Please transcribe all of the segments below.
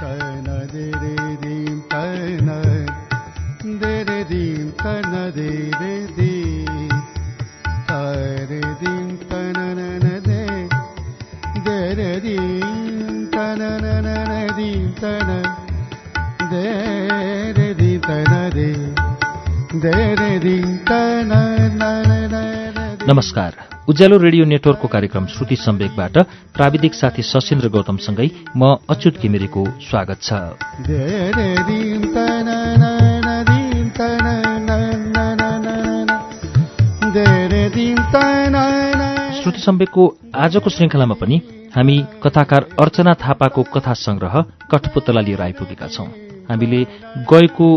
तन दे रे दीम तन दे रे दीम तन दे रे दी रे दीम उज्यालो रेडियो नेटवर्कको कार्यक्रम श्रुति सम्वेकबाट प्राविधिक साथी सशेन्द्र गौतमसँगै म अच्युत घिमिरेको स्वागत छ। श्रुति सम्वेकको आजको श्रृङ्खलामा पनि हामी कथाकार अर्चना थापाको कथा संग्रह कठपुतला लिएर आइपुगेका छौं। हामीले गएको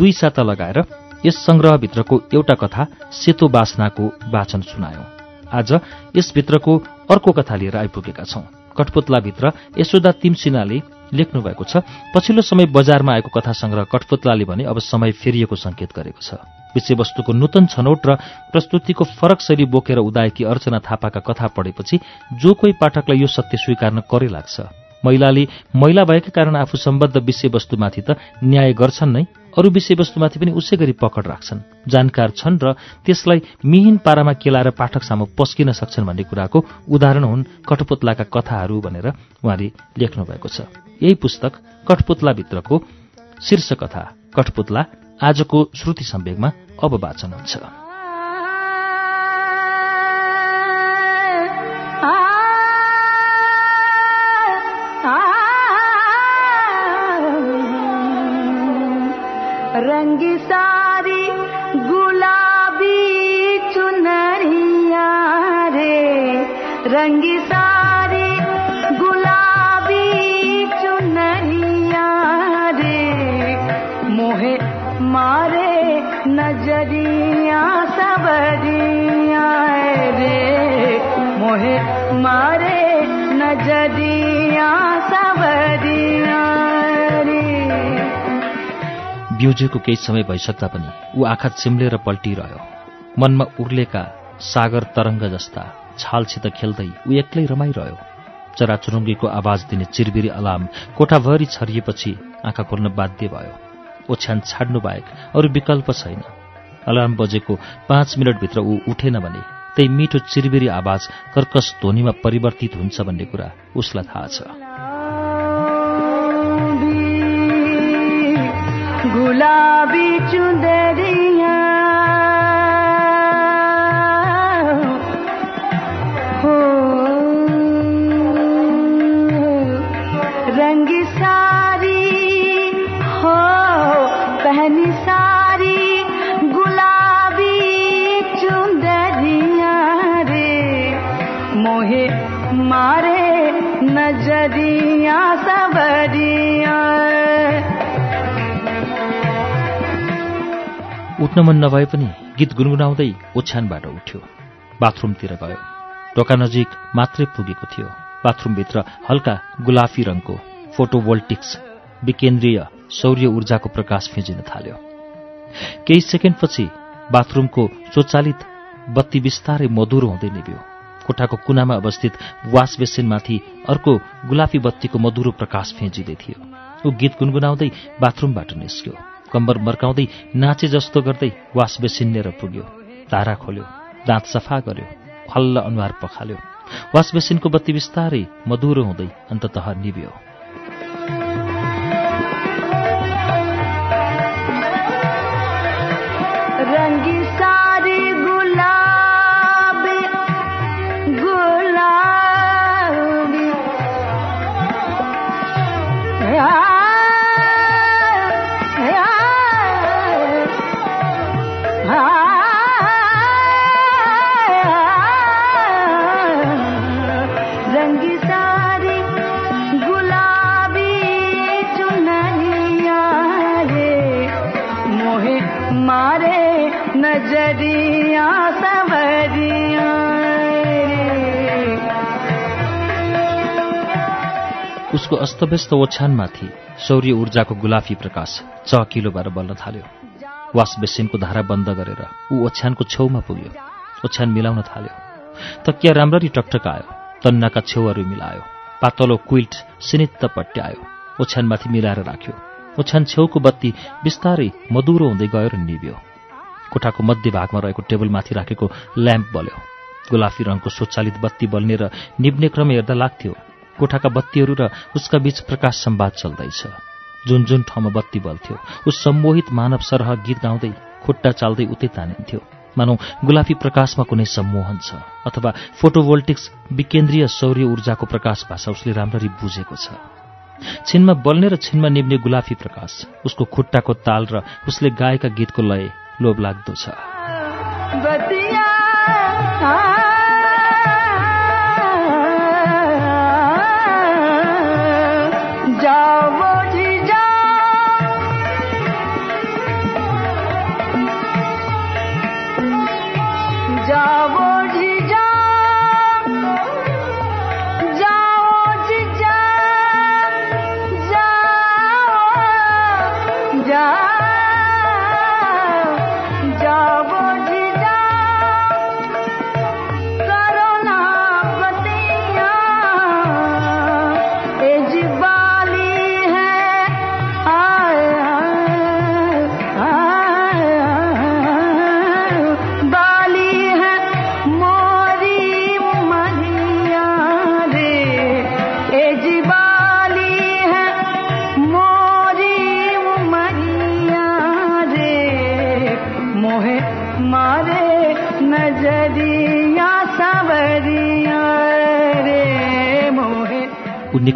दुई साता लगाएर यस संग्रहभित्रको एउटा कथा सेतो बासनाको वाचन सुनायौं। आज यसभित्रको अर्को कथा लिएर आइपुगेका छौं। कठपुतलाभित्र यशोदा तिमसिनाले लेख्नु भएको छ पछिल्लो समय बजारमा आएको कथा संग्रह कठपुतलाले भने अब समय फेरिएको संकेत गरेको छ। विषयवस्तुको नूतन छनौट र प्रस्तुतिको फरक शैली बोकेर उदाएकी अर्चना थापाका कथा पढेपछि जो कोही पाठकलाई यो सत्य स्वीकार्न करे लाग्छ। महिलाले महिला भएका कारण आफू सम्बद्ध विषयवस्तुमाथि त न्याय गर्छन् नै। अरू विषयवस्तुमाथि पनि उसै गरी पकड राख्छन्। जानकार छन् र त्यसलाई मिहिन पारामा केलाएर पाठक सामु पस्किन सक्छन् भन्ने कुराको उदाहरण हुन् कठपुतलाका कथाहरू भनेर उहाँले लेख्नु भएको छ। यही पुस्तक कठपुतलाभित्रको शीर्ष कथा कठपुतला आजको श्रुति सम्वेगमा अब वाचन हुन्छ। रंगी सारी गुलाबी चुनरिया रे। मोहे मारे नजरिया सबरिया रे। मोहे मारे नजरिया सबरिया बिउजेको केही समय भइसक्दा पनि ऊ आँखा चिम्लेर पल्टिरह्यो। मनमा उर्लेका सागर तरङ्ग जस्ता छालसित खेल्दै ऊ एक्लै रमाइरह्यो। चराचुरुङ्गीको आवाज दिने चिरबिरी अलार्म कोठाभरि छरिएपछि आँखा खोल्न बाध्य भयो। ओछ्यान छाड्नु बाहेक अरू विकल्प छैन। अलार्म बजेको पाँच मिनटभित्र ऊ उठेन भने त्यही मिठो चिरबिरी आवाज कर्कस ध्वनिमा परिवर्तित हुन्छ भन्ने कुरा उसलाई थाहा छ। गुलाबी चुंदरिया उठ्न मन नभए पनि गीत गुनगुनाउँदै ओछ्यानबाट उठ्यो। बाथरुमतिर गयो। ढोका नजिक मात्रै पुगेको थियो। बाथरुमभित्र हल्का गुलाफी रङको फोटोभोल्टिक्स विकेन्द्रीय सौर्य ऊर्जाको प्रकाश फिँजिन थाल्यो। केही सेकेन्डपछि बाथरुमको स्वचालित बत्ती बिस्तारै मधुरो हुँदै निभ्यो। कोठाको कुनामा अवस्थित वास बेसिनमाथि अर्को गुलाफी बत्तीको मधुरो प्रकाश फिँजिँदै थियो। ऊ गीत गुनगुनाउँदै बाथरुमबाट निस्क्यो। कम्बर मर्काउँदै नाचे जस्तो गर्दै वास बेसिनेर पुग्यो। धारा खोल्यो दाँत सफा गर्यो खल्ल अनुहार पखाल्यो। वास बेसिनको बत्ती बिस्तारै मधुरो हुँदै अन्ततः निभ्यो। उसको अस्तव्यस्त ओछ्यानमाथि सौर्य ऊर्जाको गुलाफी प्रकाश चकिलो भएर बल्न थाल्यो। वास बेसिनको धारा बन्द गरेर ऊ ओछ्यानको छेउमा पुग्यो। ओछ्यान मिलाउन थाल्यो। तकिया राम्ररी टकटकायो। तन्नाका छेउहरू मिलायो। पातलो क्विल्ट सिनित्त पट्यायो। ओछ्यानमाथि मिलाएर राख्यो। ओछ्यान छेउको बत्ती बिस्तारै मधुरो हुँदै गयो र निभ्यो। कोठाको मध्य भागमा रहेको टेबलमाथि राखेको ल्याम्प बल्यो। गुलाफी रङको स्वचालित बत्ती बल्ने र निब्ने क्रम हेर्दा लाग्थ्यो। कोठाका बत्तीहरू र उसका बीच प्रकाश सम्वाद चल्दैछ। जुन जुन ठाउँमा बत्ती बल्थ्यो उस सम्मोहित मानव सरह गीत गाउँदै खुट्टा चाल्दै उतै तानिन्थ्यो। मानौ गुलाफी प्रकाशमा कुनै सम्मोहन छ अथवा फोटोभोल्टिक्स विकेन्द्रीय सौर्य ऊर्जाको प्रकाश भाषा उसले राम्ररी बुझेको छ। छिनमा बल्ने र छिनमा निब्ने गुलाफी प्रकाश उसको खुट्टाको ताल र उसले गाएका गीतको लय लोभ लाग्दो छ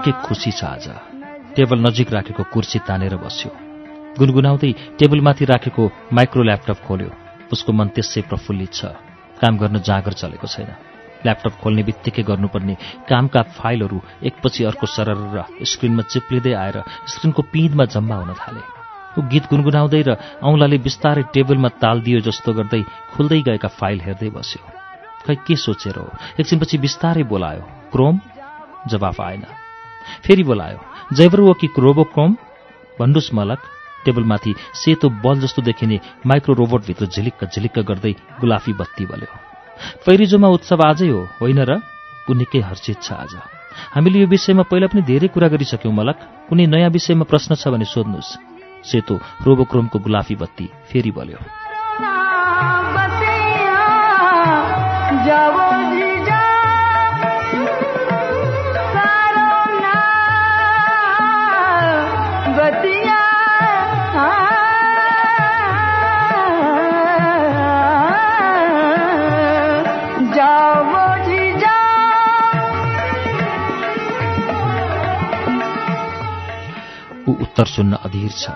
निकै खुसी छ आज। टेबल नजिक राखेको कुर्सी तानेर बस्यो। गुनगुनाउँदै टेबलमाथि राखेको माइक्रो ल्यापटप खोल्यो। उसको मन त्यसै प्रफुल्लित छ। काम गर्न जाँगर चलेको छैन। ल्यापटप खोल्ने बित्तिकै गर्नुपर्ने कामका फाइलहरू एकपछि अर्को सरर र स्क्रिनमा चिप्लिँदै आएर स्क्रिनको पिँधमा जम्मा हुन थाले। ऊ गीत गुनगुनाउँदै र औँलाले बिस्तारै टेबलमा ताल दियो जस्तो गर्दै खुल्दै गएका फाइल हेर्दै बस्यो। खै के सोचेर हो? एकछिनपछि बिस्तारै बोलायो क्रोम? जवाफ आएन। फेरि बोलायो जैवर वो कि रोबोक्रोम भन्नुहोस् मलक टेबलमाथि सेतो बल जस्तो देखिने माइक्रो रोबोटभित्र झिलिक्क झिलिक्क गर्दै गुलाफी बत्ती बल्यो। पैरिजोमा उत्सव आजै हो होइन र? ऊ निकै हर्षित छ आज। हामीले यो विषयमा पहिला पनि धेरै कुरा गरिसक्यौँ मलक। कुनै नयाँ विषयमा प्रश्न छ भने सोध्नुहोस् सेतो रोबोक्रोमको गुलाफी बत्ती फेरि बल्यो। उत्तर सुन्न अधीर छ।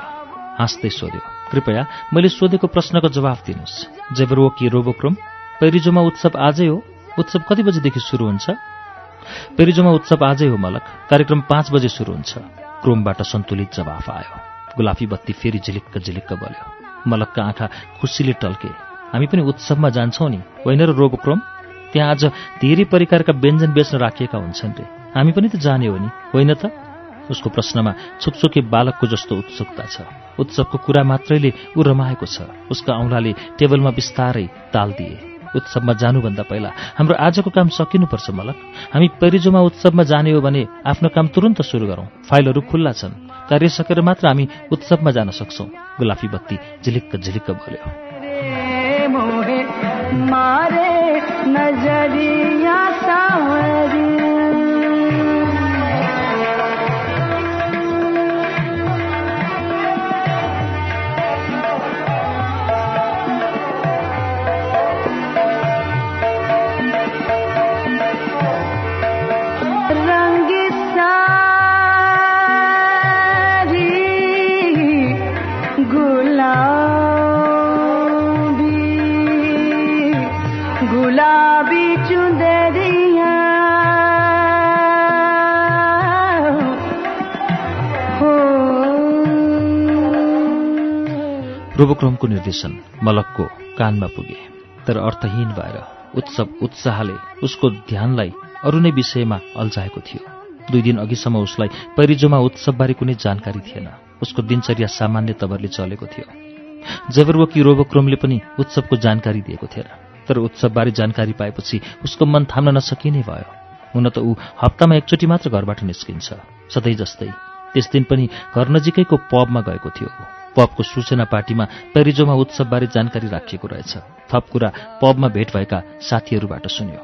हाँस्दै सोध्यो कृपया मैले सोधेको प्रश्नको जवाफ दिनुहोस्। जेबरो कि रोबोक्रोम पेरिजोमा उत्सव आजै हो? उत्सव कति बजेदेखि सुरु हुन्छ? पेरिजोमा उत्सव आजै हो मलक। कार्यक्रम पाँच बजे सुरु हुन्छ। क्रोमबाट सन्तुलित जवाफ आयो। गुलाफी बत्ती फेरि झिलिक्क झिलिक्क बल्यो। मलकका आँखा खुसीले टल्के। हामी पनि उत्सवमा जान्छौँ नि होइन र रोबोक्रोम? त्यहाँ आज धेरै परिकारका व्यञ्जन बेच्न राखिएका हुन्छन् रे। हामी पनि त जाने हो नि होइन त? उसको प्रश्नमा छुकछुके बालकको जस्तो उत्सुकता छ। उत्सवको कुरा मात्रैले ऊ रमाएको छ। उसका औँलाले टेबलमा बिस्तारै ताल दिए। उत्सवमा जानुभन्दा पहिला हाम्रो आजको काम सकिनुपर्छ मलक। हामी पेरिजोमा उत्सवमा जाने हो भने आफ्नो काम तुरन्त सुरु गरौँ। फाइलहरू खुल्ला छन्। कार्य सकेर मात्र हामी उत्सवमा जान सक्छौँ। गुलाफी बत्ती झिलिक्क झिलिक्क बल्यो रोबोक्रोमको निर्देशन मलकको कानमा पुगे। तर अर्थहीन भएर उत्सव उत्साहले उसको ध्यानलाई अरू नै विषयमा अल्झाएको थियो। दुई दिन अघिसम्म उसलाई पैरिजोमा उत्सवबारे कुनै जानकारी थिएन। उसको दिनचर्या सामान्य तवरले चलेको थियो। जबरवकी रोबोक्रोमले पनि उत्सवको जानकारी दिएको थिएन तर उत्सवबारे जानकारी पाएपछि उसको मन थाम्न नसकिने भयो। हुन त ऊ हप्तामा एकचोटि मात्र घरबाट निस्किन्छ। सधैँ जस्तै त्यस दिन पनि घर नजिकैको पबमा गएको थियो। पबको सूचना पार्टीमा पेरिजोमा उत्सवबारे जानकारी राखिएको रहेछ। थप कुरा पबमा भेट भएका साथीहरूबाट सुन्यो।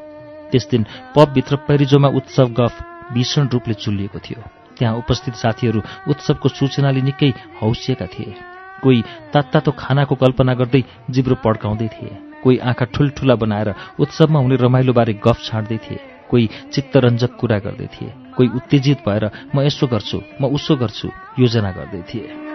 त्यस दिन पबभित्र पेरिजोमा उत्सव गफ भीषण रूपले चुलिएको थियो। त्यहाँ उपस्थित साथीहरू उत्सवको सूचनाले निकै हौसिएका थिए। कोही तात्तातो खानाको कल्पना गर्दै जिब्रो पड्काउँदै थिए। कोही आँखा ठुल्ठुला बनाएर उत्सवमा हुने रमाइलोबारे गफ छाड्दै थिए। कोही चित्तरञ्जक कुरा गर्दै थिए। कोही उत्तेजित भएर म यसो गर्छु म उसो गर्छु योजना गर्दै थिए।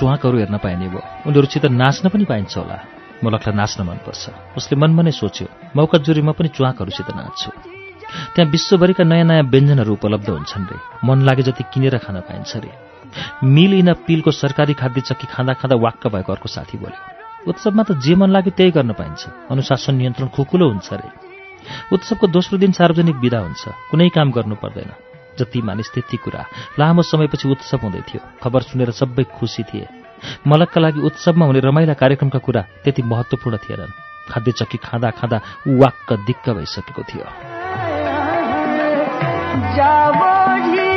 चुवाकहरू हेर्न पाइने भयो। उनीहरूसित नाच्न पनि पाइन्छ होला। मलकलाई नाच्न मनपर्छ। उसले मनमा नै सोच्यो मौका जुरी म पनि चुवाकहरूसित नाच्छु। त्यहाँ विश्वभरिका नयाँ नयाँ व्यञ्जनहरू उपलब्ध हुन्छन् रे। मन लागे जति किनेर खान पाइन्छ रे। मिल इन पिलको सरकारी खाद्य चक्की खाँदा खाँदा वाक्क भएको अर्को साथी बोल्यो उत्सवमा त जे मन लाग्यो त्यही गर्न पाइन्छ। अनुशासन नियन्त्रण खुकुलो हुन्छ रे। उत्सवको दोस्रो दिन सार्वजनिक विदा हुन्छ। कुनै काम गर्नु पर्दैन। जति मानिस त्यति कुरा लामो समयपछि उत्सव हुँदै थियो। खबर सुनेर सबै खुसी थिए। मलकका लागि उत्सवमा हुने रमाइला कार्यक्रमका कुरा त्यति महत्त्वपूर्ण थिएनन्। खाद्य चक्की खाँदा खाँदा वाक्क दिक्क भइसकेको थियो।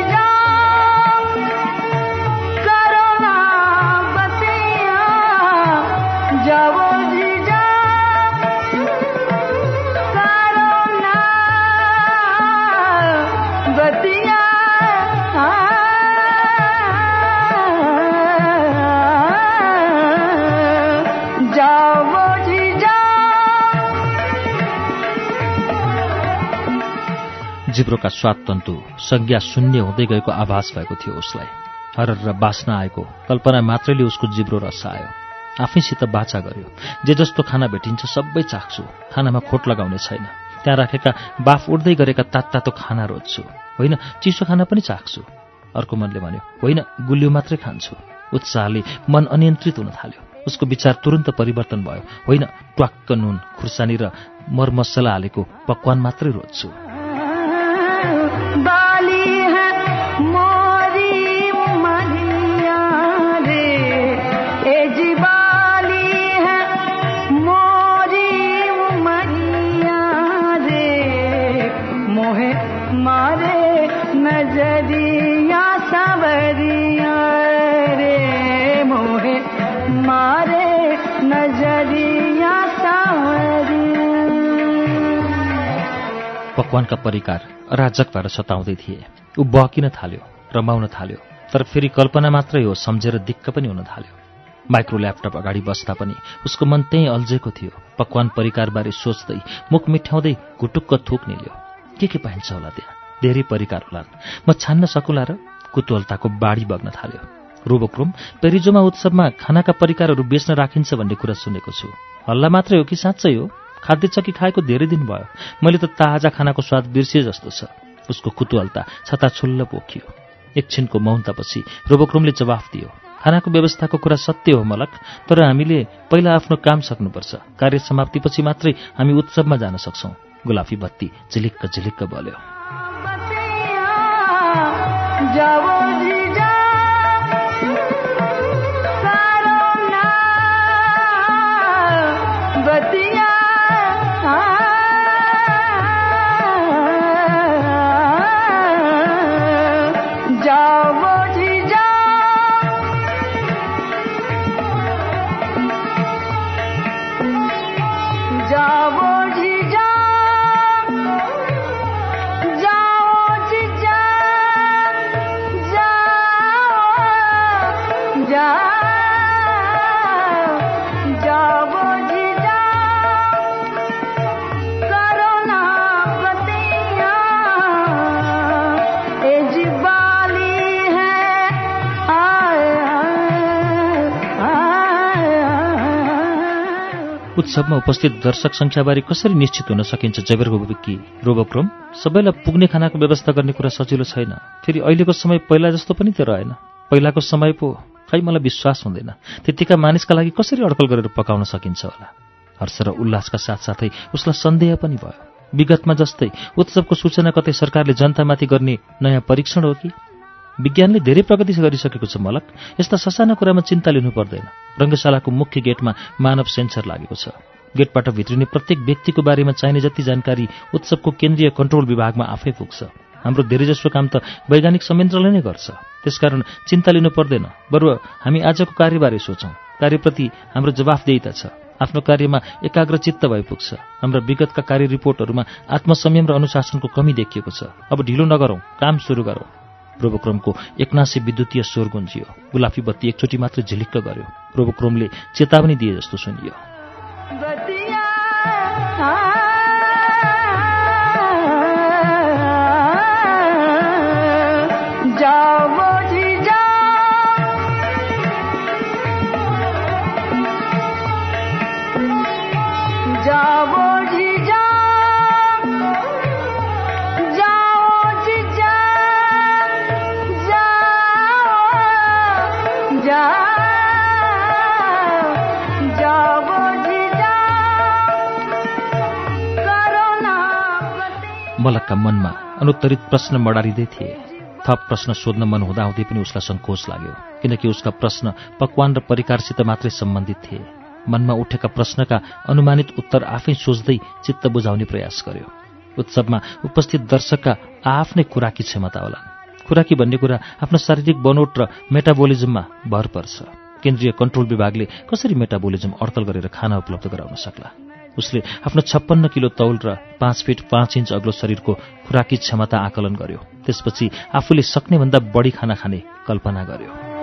जिब्रोका स्वाद तन्तु संज्ञा शून्य हुँदै गएको आभास भएको थियो उसलाई। हरर र बास्न आएको कल्पना मात्रैले उसको जिब्रो रस आयो आफैसित बाचा गर्यो। जे जस्तो खाना भेटिन्छ सबै चाख्छु। खानामा खोट लगाउने छैन। त्यहाँ राखेका बाफ उड्दै गरेका तात्तातो खाना रोज्छु। होइन चिसो खाना पनि चाख्छु। अर्को मनले भन्यो होइन गुलियो मात्रै खान्छु। उत्साहले मन अनियन्त्रित हुन थाल्यो। उसको विचार तुरन्त परिवर्तन भयो। होइन ट्वाक्क नुन खुर्सानी र मरमसला हालेको पकवान मात्रै रोज्छु। बाली पकवानका परिकार अराजक भएर सताउँदै थिए। ऊ बहकिन थाल्यो रमाउन थाल्यो तर फेरि कल्पना मात्रै हो सम्झेर दिक्क पनि हुन थाल्यो। माइक्रो ल्यापटप अगाडि बस्दा पनि उसको मन त्यहीँ अल्झेको थियो। पकवान परिकारबारे सोच्दै मुख मिठ्याउँदै घुटुक्क थुक निल्यो। के के पाइन्छ होला त्यहाँ? धेरै परिकार होलान्। म छान्न सकुला र कुतूहलताको बाढी बग्न थाल्यो। रोबोक्रोम पेरिजोमा उत्सवमा खानाका परिकारहरू बेच्न राखिन्छ भन्ने कुरा सुनेको छु। हल्ला मात्रै हो कि साँच्चै हो? खाद्य चक्की खाएको धेरै दिन भयो। मैले त ताजा खानाको स्वाद बिर्सिए जस्तो छ। उसको कुतूहलता छताछुल्ल पोखियो। एकछिनको मौनतापछि रोबोक्रोमले जवाफ दियो खानाको व्यवस्थाको कुरा सत्य हो मलक तर हामीले पहिला आफ्नो काम सक्नुपर्छ। कार्य समाप्तिपछि मात्रै हामी उत्सवमा जान सक्छौं। गुलाफी बत्ती झिलिक्क झिलिक्क बल्यो। उत्सवमा उपस्थित दर्शक सङ्ख्याबारे कसरी निश्चित हुन सकिन्छ विक्की रोबोक्रोम सबैलाई पुग्ने खानाको व्यवस्था गर्ने कुरा सजिलो छैन। फेरि अहिलेको समय पहिला जस्तो पनि त रहेन। पहिलाको समय पो खै मलाई विश्वास हुँदैन। त्यतिका मानिसका लागि कसरी अड्कल गरेर पकाउन सकिन्छ होला? हर्ष र उल्लासका साथसाथै उसलाई सन्देह पनि भयो। विगतमा जस्तै उत्सवको सूचना कतै सरकारले जनतामाथि गर्ने नयाँ परीक्षण हो कि? विज्ञानले धेरै प्रगति गरिसकेको छ मलक। यस्ता ससाना कुरामा चिन्ता लिनु पर्दैन। रङ्गशालाको मुख्य गेटमा मानव सेन्सर लागेको छ। गेटबाट भित्रिने प्रत्येक व्यक्तिको बारेमा चाहिने जति जानकारी उत्सवको केन्द्रीय कन्ट्रोल विभागमा आफै पुग्छ। हाम्रो धेरैजसो काम त वैज्ञानिक संयन्त्रले नै गर्छ। त्यसकारण चिन्ता लिनु पर्दैन। बरु हामी आजको कार्यबारे सोचौँ। कार्यप्रति हाम्रो जवाफदेहिता छ। आफ्नो कार्यमा एकाग्र चित्त भइपुग्छ। हाम्रा विगतका कार्य रिपोर्टहरूमा आत्मसंयम र अनुशासनको कमी देखिएको छ। अब ढिलो नगरौँ। काम सुरु गरौँ। प्रोबोक्रोमको एकनासी विद्युतीय स्वर गुन्जियो गुलाफी बत्ती एकचोटि मात्र झिलिक्क गर्यो। प्रोबोक्रोमले चेतावनी दिए जस्तो सुनियो। मलकका मनमा अनुत्तरित प्रश्न मडारिँदै थिए। थप प्रश्न सोध्न मन हुँदाहुँदै पनि उसलाई सङ्कोच लाग्यो किनकि उसका प्रश्न पकवान र परिकारसित मात्रै सम्बन्धित थिए। मनमा उठेका प्रश्नका अनुमानित उत्तर आफै सोच्दै चित्त बुझाउने प्रयास गर्यो। उत्सवमा उपस्थित दर्शकका आआफ्नै खुराकी क्षमता होलान् खुराकी भन्ने कुरा आफ्नो शारीरिक बनोट र मेटाबोलिजममा भर पर्छ। केन्द्रीय कन्ट्रोल विभागले कसरी मेटाबोलिजम अड्कल गरेर खाना उपलब्ध गराउन सक्ला? उसले आफ्नो छप्पन्न किलो तौल र पाँच फिट पाँच इन्च अग्लो शरीरको खुराकी क्षमता आकलन गर्यो। त्यसपछि आफूले सक्नेभन्दा बढी खाना खाने कल्पना गर्यो।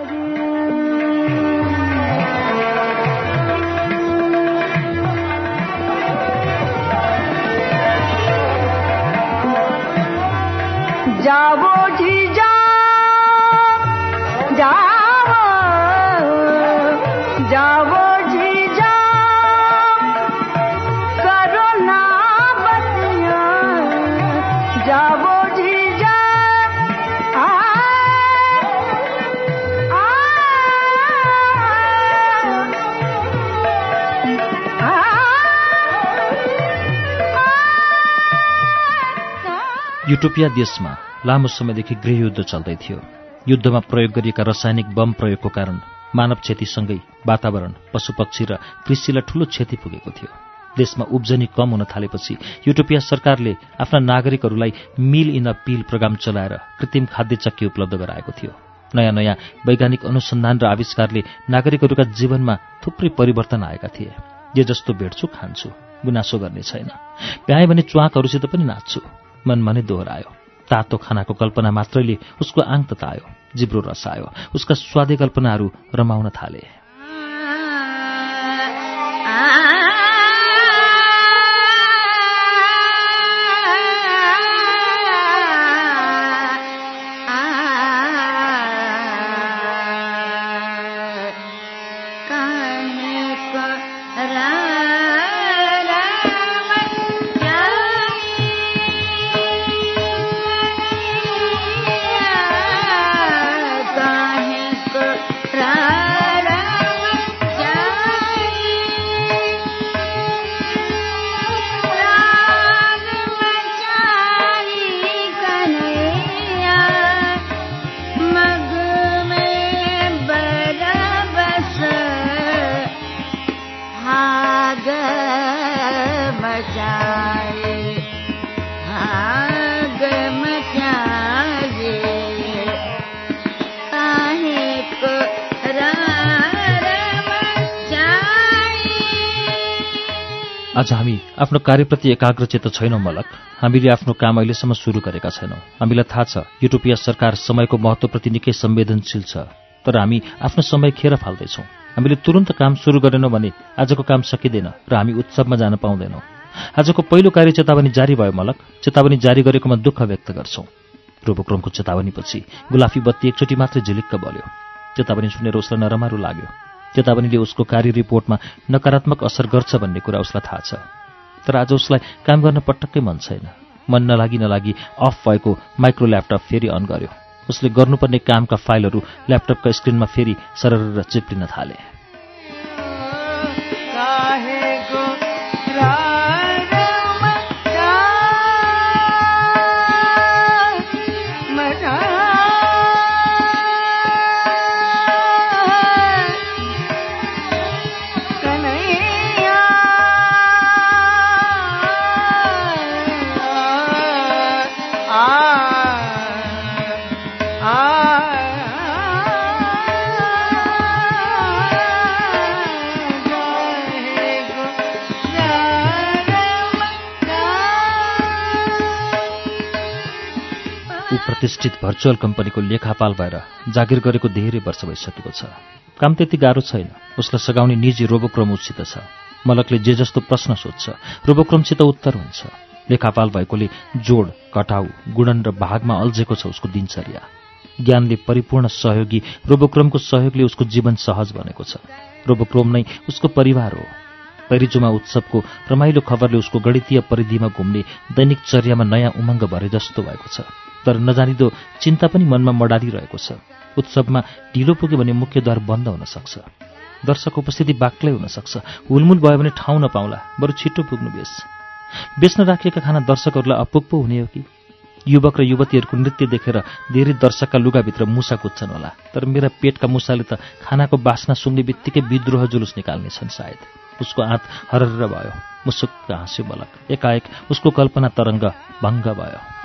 युटोपिया देशमा लामो समयदेखि गृहयुद्ध चल्दै थियो। युद्धमा प्रयोग गरिएका रासायनिक बम प्रयोगको कारण मानव क्षतिसँगै वातावरण पशुपक्षी र कृषिलाई ठूलो क्षति पुगेको थियो। देशमा उब्जनी कम हुन थालेपछि युटोपिया सरकारले आफ्ना नागरिकहरूलाई meal in a pill program चलाएर कृत्रिम खाद्य चक्की उपलब्ध गराएको थियो। नयाँ नयाँ वैज्ञानिक अनुसन्धान र आविष्कारले नागरिकहरूका जीवनमा थुप्रै परिवर्तन आएका थिए। जे जस्तो भेट्छु खान्छु गुनासो गर्ने छैन। भ्याएँ भने च्वाकहरूसित पनि नाच्छु। मनमा नै दोहोऱ्यायो तातो खानाको कल्पना मात्रैले उसको आङ ततायो जिब्रो रसायो। उसका स्वादे कल्पनाहरू रमाउन थाले। Ram आज हामी आफ्नो कार्यप्रति एकाग्रचित छैनौँ मलक। हामीले आफ्नो काम अहिलेसम्म सुरु गरेका छैनौँ। हामीलाई थाहा छ युटोपिया सरकार समयको महत्वप्रति निकै संवेदनशील छ। तर हामी आफ्नो समय खेर फाल्दैछौँ। हामीले तुरन्त काम सुरु गरेनौँ भने आजको काम सकिँदैन र हामी उत्सवमा जान पाउँदैनौँ। आजको पहिलो कार्य चेतावनी जारी भयो मलक। चेतावनी जारी गरेकोमा दुःख व्यक्त गर्छौँ। रोबोक्रोमको चेतावनीपछि गुलाफी बत्ती एकचोटि मात्रै झिलिक्क बल्यो। चेतावनी सुनेर उसलाई नरमारो लाग्यो। चेतावनीले उसको कार्य रिपोर्टमा नकारात्मक असर गर्छ भन्ने कुरा उसलाई थाहा छ। तर आज उसलाई काम गर्न पटक्कै मन छैन। मन नलागी नलागी अफ भएको माइक्रो ल्यापटप फेरि अन गर्यो। उसले गर्नुपर्ने कामका फाइलहरू ल्यापटपका स्क्रिनमा फेरि सरर चिप्लिन थाले। प्रतिष्ठित भर्चुअल कम्पनीको लेखापाल भएर जागिर गरेको धेरै वर्ष भइसकेको छ। काम त्यति गाह्रो छैन। उसलाई सघाउने निजी रोबोक्रोम उसित छ। मलकले जे जस्तो प्रश्न सोध्छ रोबोक्रोमसित उत्तर हुन्छ। लेखापाल भएकोले जोड कटाउ गुणन र भागमा अल्झेको छ उसको दिनचर्या। ज्ञानले परिपूर्ण सहयोगी रोबोक्रोमको सहयोगले उसको जीवन सहज बनेको छ। रोबोक्रोम नै उसको परिवार हो। पैरिजुमा उत्सवको रमाइलो खबरले उसको गणितीय परिधिमा घुम्ने दैनिक चर्यामा नयाँ उमङ्ग भरे जस्तो भएको छ। तर नजानिदो चिन्ता पनि मनमा मडालिरहेको छ। उत्सवमा ढिलो पुग्यो भने मुख्यद्वार बन्द हुन सक्छ। दर्शक उपस्थिति बाक्लै हुन सक्छ। हुलमुल भयो भने ठाउँ नपाउला बरु छिटो पुग्नु बेस। बेच्न राखिएका खाना दर्शकहरूलाई अपुग पो हुने हो कि? युवक र युवतीहरूको नृत्य देखेर धेरै दर्शकका लुगाभित्र मुसा कुद्छन् होला। तर मेरा पेटका मुसाले त खानाको बास्ना सुँग्ने बित्तिकै विद्रोह जुलुस निकाल्नेछन् सायद। उसको आँत हरर भयो मुसुक्क हाँस्यो बलक। एकाएक उसको कल्पना तरङ्ग भङ्ग भयो।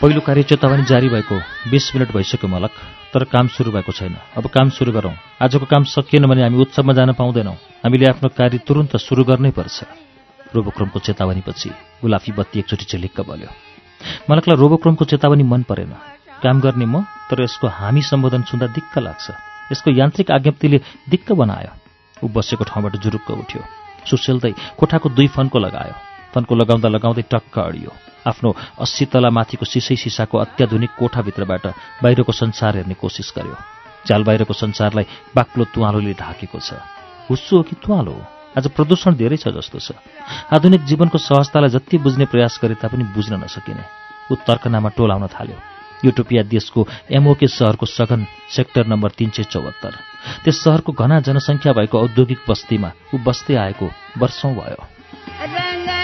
पहिलो कार्य चेतावनी जारी भएको बिस मिनट भइसक्यो मलक तर काम सुरु भएको छैन। अब काम सुरु गरौँ। आजको काम सकिएन भने हामी उत्सवमा जान पाउँदैनौँ। हामीले आफ्नो कार्य तुरन्त सुरु गर्नै पर्छ। रोबोक्रोमको चेतावनीपछि गुलाफी बत्ती एकचोटि झिलिक्क बल्यो मलकलाई रोबोक्रोमको चेतावनी मन परेन। काम गर्ने म तर यसको हामी सम्बोधन सुन्दा दिक्क लाग्छ। यसको यान्त्रिक आज्ञप्तिले दिक्क बनायो। ऊ बसेको ठाउँबाट जुरुक्क उठ्यो। सुसेल्दै कोठाको दुई फन्को लगायो। फन्को लगाउँदा लगाउँदै टक्क अडियो। आफ्नो अस्सी तला माथिको सिसै सिसाको अत्याधुनिक कोठाभित्रबाट बाहिरको संसार हेर्ने कोसिस गर्यो। चाल बाहिरको संसारलाई बाक्लो तुवालोले ढाकेको छ। हुस्सु हो कि तुवालो आज प्रदूषण धेरै छ जस्तो छ। आधुनिक जीवनको सहजतालाई जति बुझ्ने प्रयास गरे तापनि बुझ्न नसकिने। ऊ तर्कनामा टोलाउन थाल्यो। युटोपिया देशको एमओके सहरको सघन सेक्टर नम्बर तिन सय चौहत्तर। त्यस सहरको घना जनसङ्ख्या भएको औद्योगिक बस्तीमा ऊ बस्दै आएको वर्षौं भयो।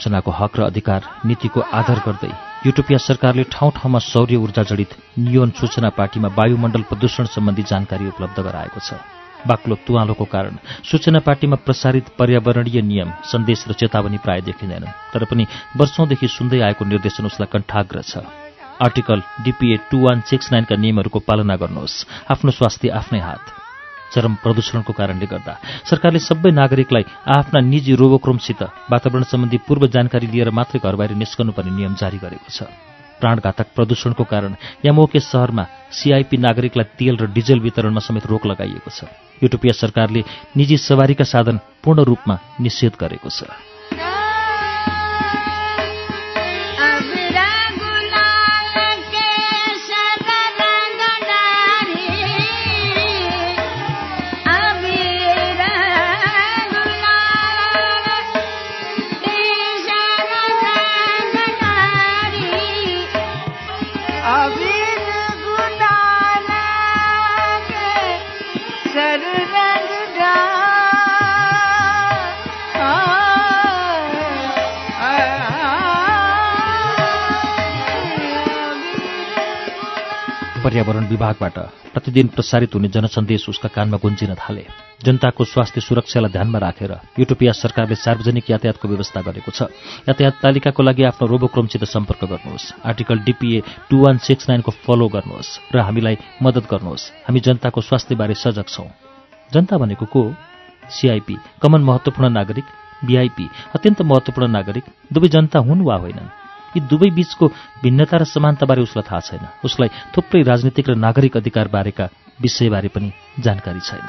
सूचनाको हक र अधिकार नीतिको आधार गर्दै युटोपिया सरकारले ठाउँ ठाउँमा सौर्य ऊर्जा जडित नियोन सूचना पार्टीमा वायुमण्डल प्रदूषण सम्बन्धी जानकारी उपलब्ध गराएको छ। बाक्लो तुवालोको कारण सूचना पार्टीमा प्रसारित पर्यावरणीय नियम सन्देश र चेतावनी प्राय देखिँदैनन् तर पनि वर्षौंदेखि सुन्दै आएको निर्देशन उसलाई कण्ठाग्र छ। Article DPA two one six नाइनका नियमहरूको पालना गर्नुहोस्। आफ्नो स्वास्थ्य आफ्नै हात। चरम प्रदूषणको कारणले गर्दा। सरकारले सबै नागरिकलाई आफ्ना निजी रोबोक्रोमसित वातावरण सम्बन्धी पूर्व जानकारी लिएर मात्रै घर बाहिर निस्कनुपर्ने नियम जारी गरेको छ। प्राणघातक प्रदूषणको कारण यामोके सहरमा सिआइपी नागरिकलाई तेल र डिजेल वितरणमा समेत रोक लगाइएको छ। युटोपिया सरकारले निजी सवारीका साधन पूर्ण रूपमा निषेध गरेको छ। विभागबाट प्रतिदिन प्रसारित हुने जनसन्देश उसका कानमा गुन्जिन थाले। जनताको स्वास्थ्य सुरक्षालाई ध्यानमा राखेर युटोपिया सरकारले सार्वजनिक यातायातको व्यवस्था गरेको छ। यातायात तालिकाको लागि आफ्नो रोबोक्रोमसित सम्पर्क गर्नुहोस्। Article DPA two one six नाइनको फलो गर्नुहोस् र हामीलाई मद्दत गर्नुहोस्। हामी जनताको स्वास्थ्यबारे सजग छौं। जनता भनेको को? सिआइपी कमन महत्वपूर्ण नागरिक। बिआइपी अत्यन्त महत्वपूर्ण नागरिक। दुवै जनता हुन् वा होइनन्? यी दुवै बीचको भिन्नता र समानताबारे उसलाई थाहा छैन। उसलाई थुप्रै राजनीतिक र नागरिक अधिकार बारेका विषयबारे पनि जानकारी छैन।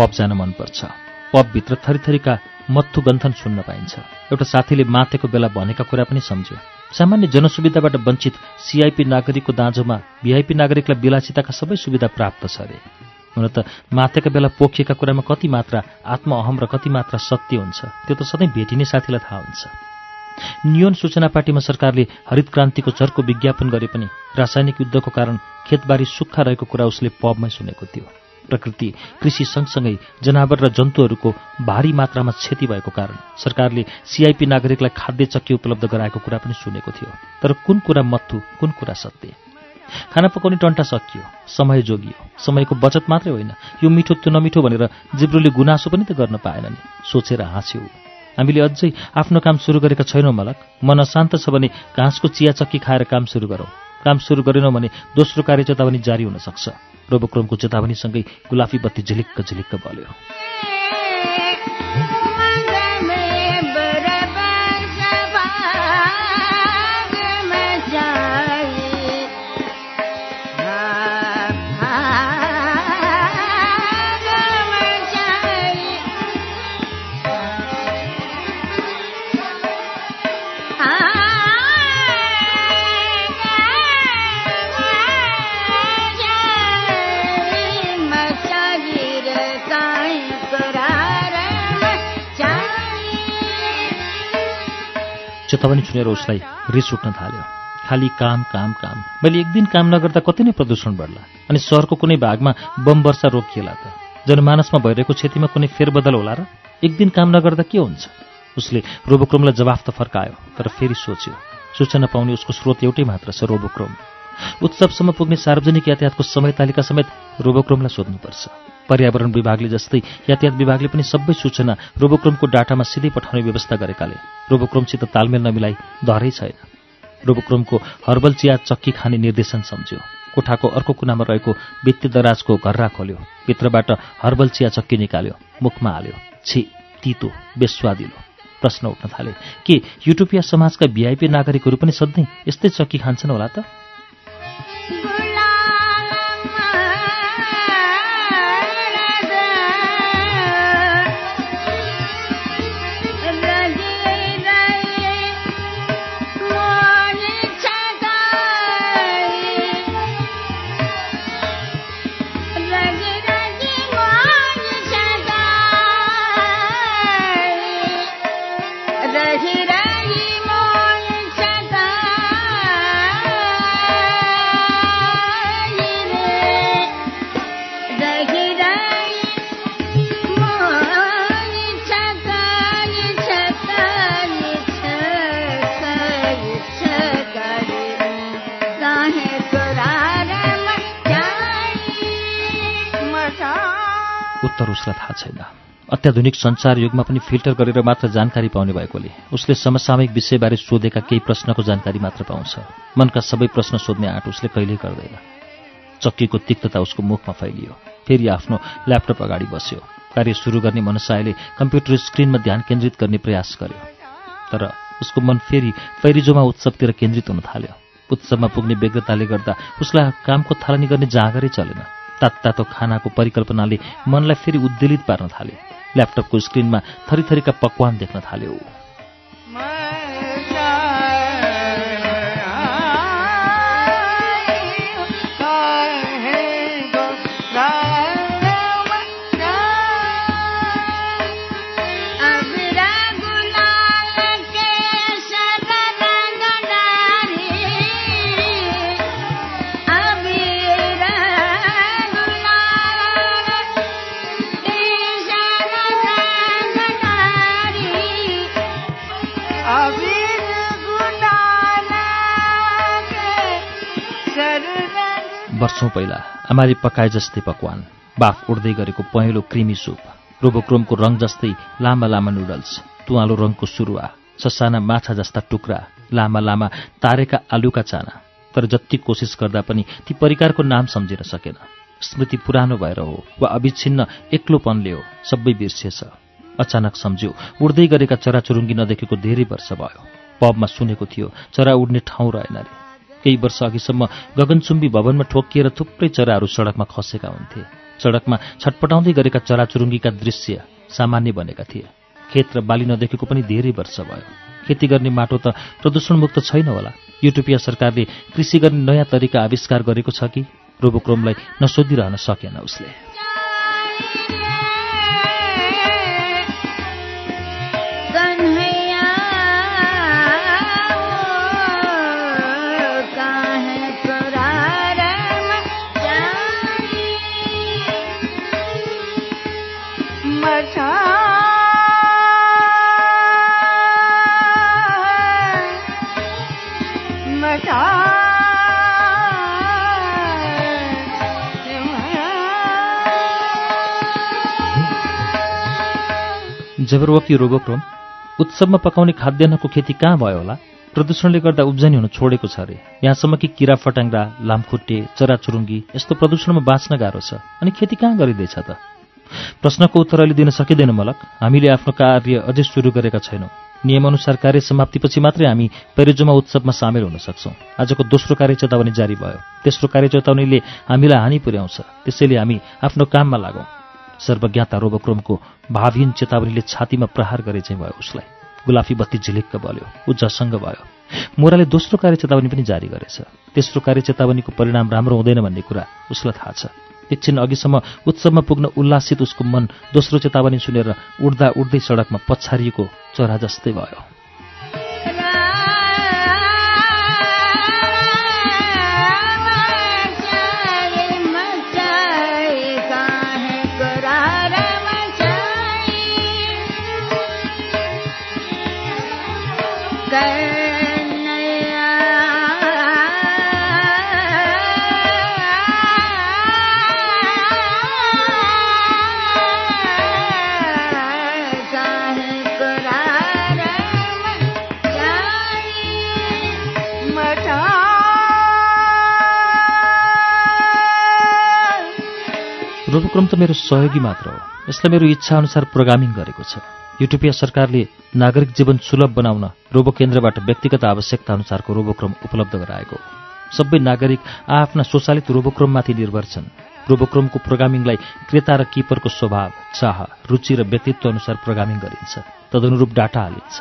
पब जान मनपर्छ। पबभित्र थरीथरीका मत्थु गन्थन सुन्न पाइन्छ। एउटा साथीले माथेको बेला भनेका कुरा पनि सम्झ्यो। सामान्य जनसुविधाबाट वञ्चित सिआइपी नागरिकको दाँजोमा भिआइपी नागरिकलाई विलासिताका सबै सुविधा प्राप्त छ अरे। हुन त माथेका बेला पोखिएका कुरामा कति मात्रा आत्मअहम र कति मात्रा सत्य हुन्छ त्यो त सधैँ भेटिने साथीलाई थाहा हुन्छ। नियोन सूचना पार्टीमा सरकारले हरित क्रान्तिको चर्को विज्ञापन गरे पनि रासायनिक युद्धको कारण खेतबारी सुक्खा रहेको कुरा उसले पबमै सुनेको थियो। प्रकृति कृषि सँगसँगै जनावर र जन्तुहरूको भारी मात्रामा क्षति भएको कारण सरकारले सिआइपी नागरिकलाई खाद्य चक्की उपलब्ध गराएको कुरा पनि सुनेको थियो। तर कुन कुरा मत्थु कुन कुरा सत्य? खाना पकाउने टन्टा सकियो समय जोगियो। समयको बचत मात्रै होइन यो मिठो त्यो नमिठो भनेर जिब्रोले गुनासो पनि त गर्न पाएन नि। सोचेर हाँस्यौ। हामीले अझै आफ्नो काम सुरु गरेका छैनौँ मलक। मन अशान्त छ भने घाँसको चिया चक्की खाएर काम सुरु गरौँ। काम सुरु गरेनौँ भने दोस्रो कार्य चेतावनी जारी हुन सक्छ। रोबोक्रोमको चेतावनीसँगै गुलाफी बत्ती झिलिक्क झिलिक्क बल्यो। चेतावनी सुनेर उसलाई रिस उठ्न थाल्यो। खाली काम काम काम। मैले एक दिन काम नगर्दा कति नै प्रदूषण बढ्ला अनि सहरको कुनै भागमा बम वर्षा रोकिएला त। जनमानसमा भइरहेको क्षतिमा कुनै फेरबदल होला र? एक दिन काम नगर्दा के हुन्छ? उसले रोबोक्रोमलाई जवाफ त फर्कायो तर फेरि सोच्यो। सूचना पाउने उसको स्रोत एउटै मात्र छ रोबोक्रोम। उत्सवसम्म पुग्ने सार्वजनिक यातायातको समय तालिका समेत रोबोक्रोमलाई सोध्नुपर्छ। पर्यावरण विभागले जस्तै यातायात विभागले पनि सबै सूचना रोबोक्रोमको डाटामा सिधै पठाउने व्यवस्था गरेकाले रोबोक्रोमसित तालमेल नमिलाई धरै छैन। रोबोक्रोमको हर्बल चिया चक्की खाने निर्देशन सम्झ्यो। कोठाको अर्को कुनामा रहेको भित्ती दराजको घर्रा खोल्यो। भित्रबाट हर्बल चिया चक्की निकाल्यो। मुखमा हाल्यो। छि तितो बेस्वादिलो। प्रश्न उठ्न थाले के युटोपिया समाजका भिआइपी नागरिकहरू पनि सधैँ यस्तै चक्की खान्छन् होला त? Bye. तर उसलाई थाहा छैन। अत्याधुनिक सञ्चार युगमा पनि फिल्टर गरेर मात्र जानकारी पाउने भएकोले उसले समसामयिक विषयबारे सोधेका केही प्रश्नको जानकारी मात्र पाउँछ। मनका सबै प्रश्न सोध्ने आँट उसले कहिल्यै गर्दैन। चक्कीको तिक्तता उसको मुखमा फैलियो। फेरि आफ्नो ल्यापटप अगाडि बस्यो। कार्य सुरु गर्ने मनसायले कम्प्युटर स्क्रिनमा ध्यान केन्द्रित गर्ने प्रयास गर्यो। तर उसको मन फेरि पैरिजोमा उत्सवतिर केन्द्रित हुन थाल्यो। उत्सवमा पुग्ने व्यग्रताले गर्दा उसलाई कामको थालनी गर्ने जाँगरै चलेन। तात तातो खानाको परिकल्पनाले मनलाई फेरि उद्वेलित पार्न थाल्यो। ल्यापटपको स्क्रिनमा थरीथरीका पकवान देख्न थाल्यो। वर्षौँ पहिला आमाले पकाए जस्तै पकवान बाफ उड्दै गरेको पहेँलो क्रिमी सुप रोबोक्रोमको रङ जस्तै लामा लामा नुडल्स तुवालो रङको सुरुवा ससाना माछा जस्ता टुक्रा लामा लामा तारेका आलुका चाना तर जति कोसिस गर्दा पनि ती परिकारको नाम सम्झिन सकेन। स्मृति पुरानो भएर हो वा अविच्छिन्न एक्लोपनले हो सबै बिर्सिएछ अचानक सम्झ्यो उड्दै गरेका चराचुरुङ्गी नदेखेको धेरै वर्ष भयो। पबमा सुनेको थियो चरा उड्ने ठाउँ रहेन रे केही वर्ष अघिसम्म गगनचुम्बी भवनमा ठोकिएर थुप्रै चराहरू सडकमा खसेका हुन्थे। सडकमा छटपटाउँदै गरेका चराचुरुङ्गीका दृश्य सामान्य बनेका थिए। खेत र बाली नदेखेको पनि धेरै वर्ष भयो। खेती गर्ने माटो त प्रदूषणमुक्त छैन होला। युटोपिया सरकारले कृषि गर्ने नयाँ तरिका आविष्कार गरेको छ कि? रोबोक्रोमलाई नसोधिरहन सकेन उसले। जबरवकी रोबोक्रोम उत्सवमा पकाउने खाद्यान्नको खेती कहाँ भयो होला? प्रदूषणले गर्दा उब्जनी हुन छोडेको छ अरे। यहाँसम्म कि किरा फट्याङ्ग्रा लामखुट्टे चराचुरुङ्गी यस्तो प्रदूषणमा बाँच्न गाह्रो छ। अनि खेती कहाँ गरिँदैछ त? प्रश्नको उत्तर अहिले दिन सकिँदैन मलक। हामीले आफ्नो कार्य अझै सुरु गरेका छैनौँ। नियमअनुसार कार्य समाप्तिपछि मात्रै हामी पेरिजोमा उत्सवमा सामेल हुन सक्छौँ। आजको दोस्रो कार्य चेतावनी जारी भयो। तेस्रो कार्य चेतावनीले हामीलाई हानि पुर्याउँछ। त्यसैले हामी आफ्नो काममा लागौँ। सर्वज्ञाता रोबोक्रोमको भावहीन चेतावनीले छातीमा प्रहार गरे चाहिँ भयो उसलाई। गुलाफी बत्ती झिलिक्क बल्यो ऊ जसङ्ग भयो। मोराले दोस्रो कार्य चेतावनी पनि जारी गरेछ। तेस्रो कार्य चेतावनीको परिणाम राम्रो हुँदैन भन्ने कुरा उसलाई थाहा छ। एकछिन अघिसम्म उत्सवमा पुग्न उल्लासित उसको मन दोस्रो चेतावनी सुनेर उड्दा उड्दै सडकमा पछारिएको चरा जस्तै भयो। रोबोक्रम त मेरो सहयोगी मात्र हो। यसलाई मेरो इच्छाअनुसार प्रोग्रामिङ गरेको छ। युटोपिया सरकारले नागरिक जीवन सुलभ बनाउन रोबो केन्द्रबाट व्यक्तिगत आवश्यकता अनुसारको रोबोक्रम उपलब्ध गराएको सबै नागरिक आआफ्ना स्वचालित रोबोक्रममाथि निर्भर छन्। रोबोक्रमको प्रोग्रामिङलाई क्रेता र किपरको स्वभाव चाह रुचि र व्यक्तित्व अनुसार प्रोग्रामिङ गरिन्छ। तदनुरूप डाटा हालिन्छ।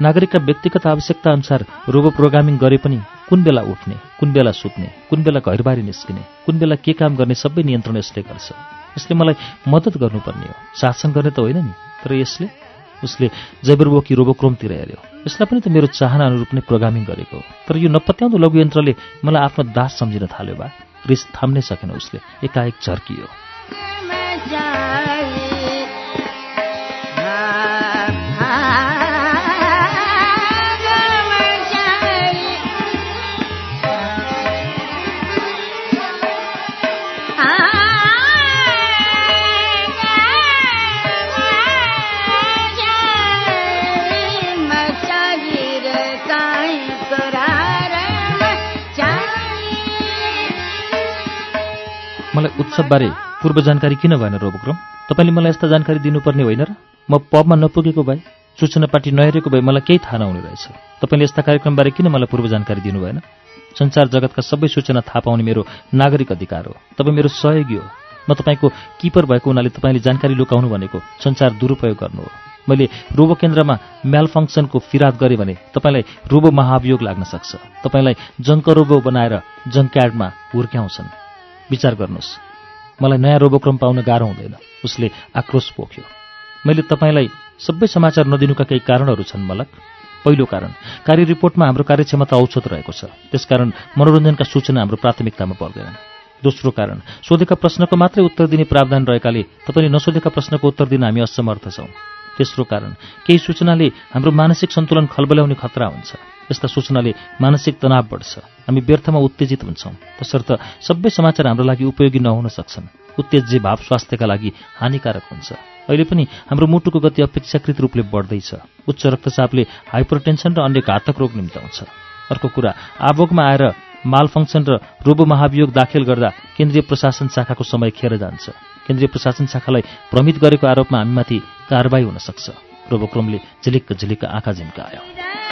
नागरिकका व्यक्तिगत आवश्यकता अनुसार रोबो प्रोग्रामिङ गरे पनि कुन बेला उठ्ने कुन बेला सुत्ने कुन बेला घरबारी निस्किने कुन बेला के काम गर्ने सबै नियन्त्रण यसले गर्छ। यसले मलाई मद्दत गर्नुपर्ने हो। शासन गर्ने त होइन नि। तर यसले उसले जैबरवोकी रोबोक्रोमतिर हेऱ्यो। यसलाई पनि त मेरो चाहना अनुरूप नै प्रोग्रामिङ गरेको हो। तर यो नपत्याउँदो लघुयन्त्रले मलाई आफ्नो दास सम्झिन थाल्यो बा। रिस थाम्नै सकेन उसले। एकाएक झर्कियो। मलाई उत्सवबारे पूर्व जानकारी किन भएन रोबक्रम तपाईँले मलाई यस्ता जानकारी दिनुपर्ने होइन र? म पबमा नपुगेको भए सूचना पार्टी नहेरेको भए मलाई केही थाहा नहुने रहेछ। तपाईँले यस्ता कार्यक्रमबारे किन मलाई पूर्व जानकारी दिनु भएन? संसार जगतका सबै सूचना थाहा पाउने मेरो नागरिक अधिकार हो। तपाईँ मेरो सहयोगी हो। म तपाईँको किपर भएको हुनाले तपाईँले जानकारी लुकाउनु भनेको संसार दुरुपयोग गर्नु हो। मैले रोबो केन्द्रमा म्याल फङ्सनको फिराद गरेँ भने तपाईँलाई रोबो महाभियोग लाग्न सक्छ। तपाईँलाई जङ्क रोबो बनाएर जङ्क्यार्डमा हुर्क्याउँछन्। विचार गर्नुहोस्। मलाई नयाँ रोबोक्रम पाउन गाह्रो हुँदैन। उसले आक्रोश पोख्यो। मैले तपाईँलाई सबै समाचार नदिनुका केही कारणहरू छन् मलक। पहिलो कारण कार्य रिपोर्टमा हाम्रो कार्यक्षमता औसत रहेको छ। त्यसकारण मनोरञ्जनका सूचना हाम्रो प्राथमिकतामा पर्दैनन्। दोस्रो कारण सोधेका प्रश्नको मात्रै उत्तर दिने प्रावधान रहेकाले तपाईँले नसोधेका प्रश्नको उत्तर दिन हामी असमर्थ छौँ। तेस्रो कारण केही सूचनाले हाम्रो मानसिक सन्तुलन खलबल्याउने खतरा हुन्छ। यस्ता सूचनाले मानसिक तनाव बढ्छ। हामी व्यर्थमा उत्तेजित हुन्छौँ। तसर्थ सबै समाचार हाम्रो लागि उपयोगी नहुन सक्छन्। उत्तेज्य भाव स्वास्थ्यका लागि हानिकारक हुन्छ। अहिले पनि हाम्रो मुटुको गति अपेक्षाकृत रूपले बढ्दैछ। उच्च रक्तचापले हाइपरटेन्सन र अन्य घातक रोग निम्ताउँछ अर्को कुरा आभोगमा आएर माल फङ्सन र रोबो महाभियोग दाखिल गर्दा केन्द्रीय प्रशासन शाखाको समय खेर जान्छ। केन्द्रीय प्रशासन शाखालाई भ्रमित गरेको आरोपमा हामीमाथि कारवाही हुन सक्छ। रोबोक्रमले झिलिक्क झिलिक्क आँखा झिम्कायो।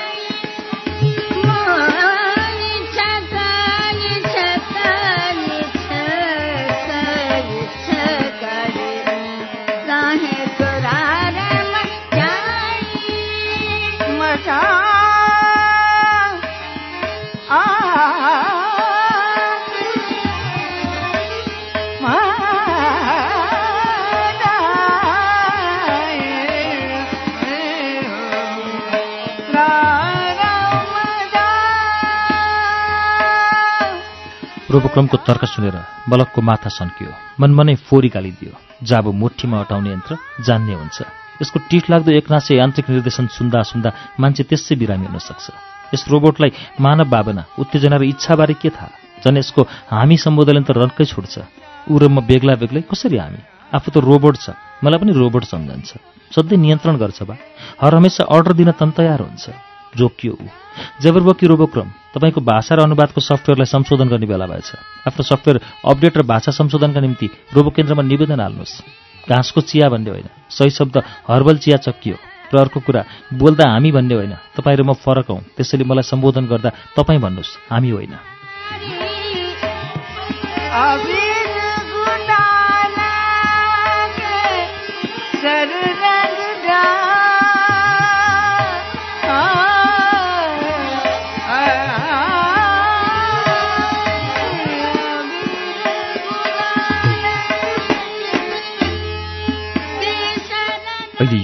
रोबोक्रमको तर्क सुनेर बलकको माथा सन्कियो। मनमनै फोरी गालिदियो। जाबो मुठीमा अटाउने यन्त्र जान्ने हुन्छ। यसको टिठ लाग्दो एकनासे यान्त्रिक निर्देशन सुन्दा सुन्दा मान्छे त्यसै बिरामी हुन सक्छ। यस रोबोटलाई मानव भावना उत्तेजना र इच्छाबारे के थाहा? झन् यसको हामी सम्बोधनले त रन्कै छुट्छ। ऊ र म बेग्ला बेग्लै कसरी हामी? आफू त रोबोट छ मलाई पनि रोबोट सम्झन्छ। सधैँ नियन्त्रण गर्छ बा। हर हमेसा अर्डर दिन तन तयार हुन्छ। जोकियो ऊ जबरबकी रोबोक्रम तपाईँको भाषा र अनुवादको सफ्टवेयरलाई संशोधन गर्ने बेला भएछ। आफ्नो सफ्टवेयर अपडेट र भाषा संशोधनका निम्ति रोबो केन्द्रमा निवेदन हाल्नुहोस्। घाँसको चिया भन्ने होइन। सही शब्द हर्बल चिया चक्कियो। र अर्को कुरा बोल्दा हामी भन्ने होइन। तपाईँ र म फरक हौँ। त्यसैले मलाई सम्बोधन गर्दा तपाईँ भन्नुहोस् हामी होइन।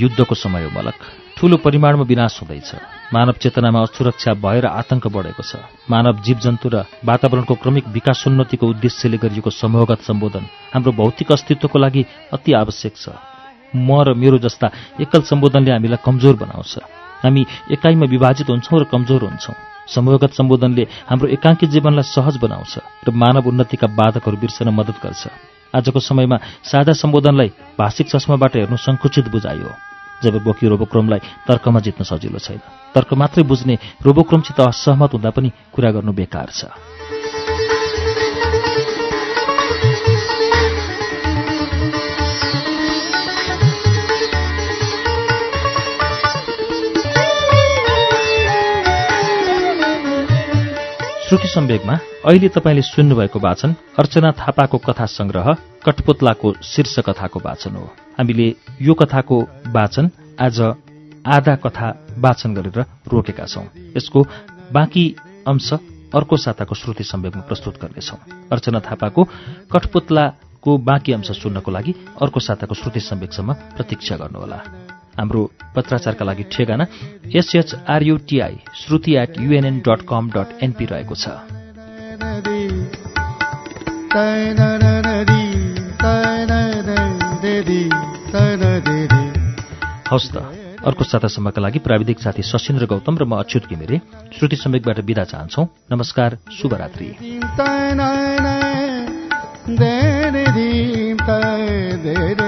युद्धको समय हो मलक। ठूलो परिमाणमा विनाश हुँदैछ। मानव चेतनामा असुरक्षा भएर आतंक बढेको छ। मानव जीवजन्तु र वातावरणको क्रमिक विकासोन्नतिको उद्देश्यले गरिएको समूहगत सम्बोधन हाम्रो भौतिक अस्तित्वको लागि अति आवश्यक छ। म र मेरो जस्ता एकल सम्बोधनले हामीलाई कमजोर बनाउँछ। हामी एकाइमा विभाजित हुन्छौँ र कमजोर हुन्छौँ। समूहगत सम्बोधनले हाम्रो एकाङ्की जीवनलाई सहज बनाउँछ र मानव उन्नतिका बाधकहरू बिर्सन मद्दत गर्छ। आजको समयमा साझा सम्बोधनलाई भाषिक चस्माबाट हेर्नु सङ्कुचित बुझाइयो जब बोकी रोबोक्रमलाई तर्कमा जित्न सजिलो छैन। तर्क मात्रै बुझ्ने रोबोक्रमसित असहमत हुँदा पनि कुरा गर्नु बेकार छ। श्रुति सम्वेकमा अहिले तपाईँले सुन्नुभएको वाचन अर्चना थापाको कथा संग्रह कठपुतलाको शीर्ष कथाको वाचन हो। हामीले यो कथाको वाचन आज आधा कथा वाचन गरेर रोकेका छौं। यसको बाँकी अंश अर्को साताको श्रुति सम्वेकमा प्रस्तुत गर्नेछौं। अर्चना थापाको कठपुतलाको बाँकी अंश सुन्नको लागि अर्को साताको श्रुति सम्वेकसम्म प्रतीक्षा गर्नुहोला। हाम्रो पत्राचारका लागि ठेगाना S H R U T I Shruti at UNN dot com dot NP रहेको छ। हवस् त। अर्को सातासम्मका लागि प्राविधिक साथी सशिन्द्र गौतम र म अच्युत घिमिरे श्रुति सम्वेकबाट विदा चाहन्छौ। नमस्कार शुभरात्री।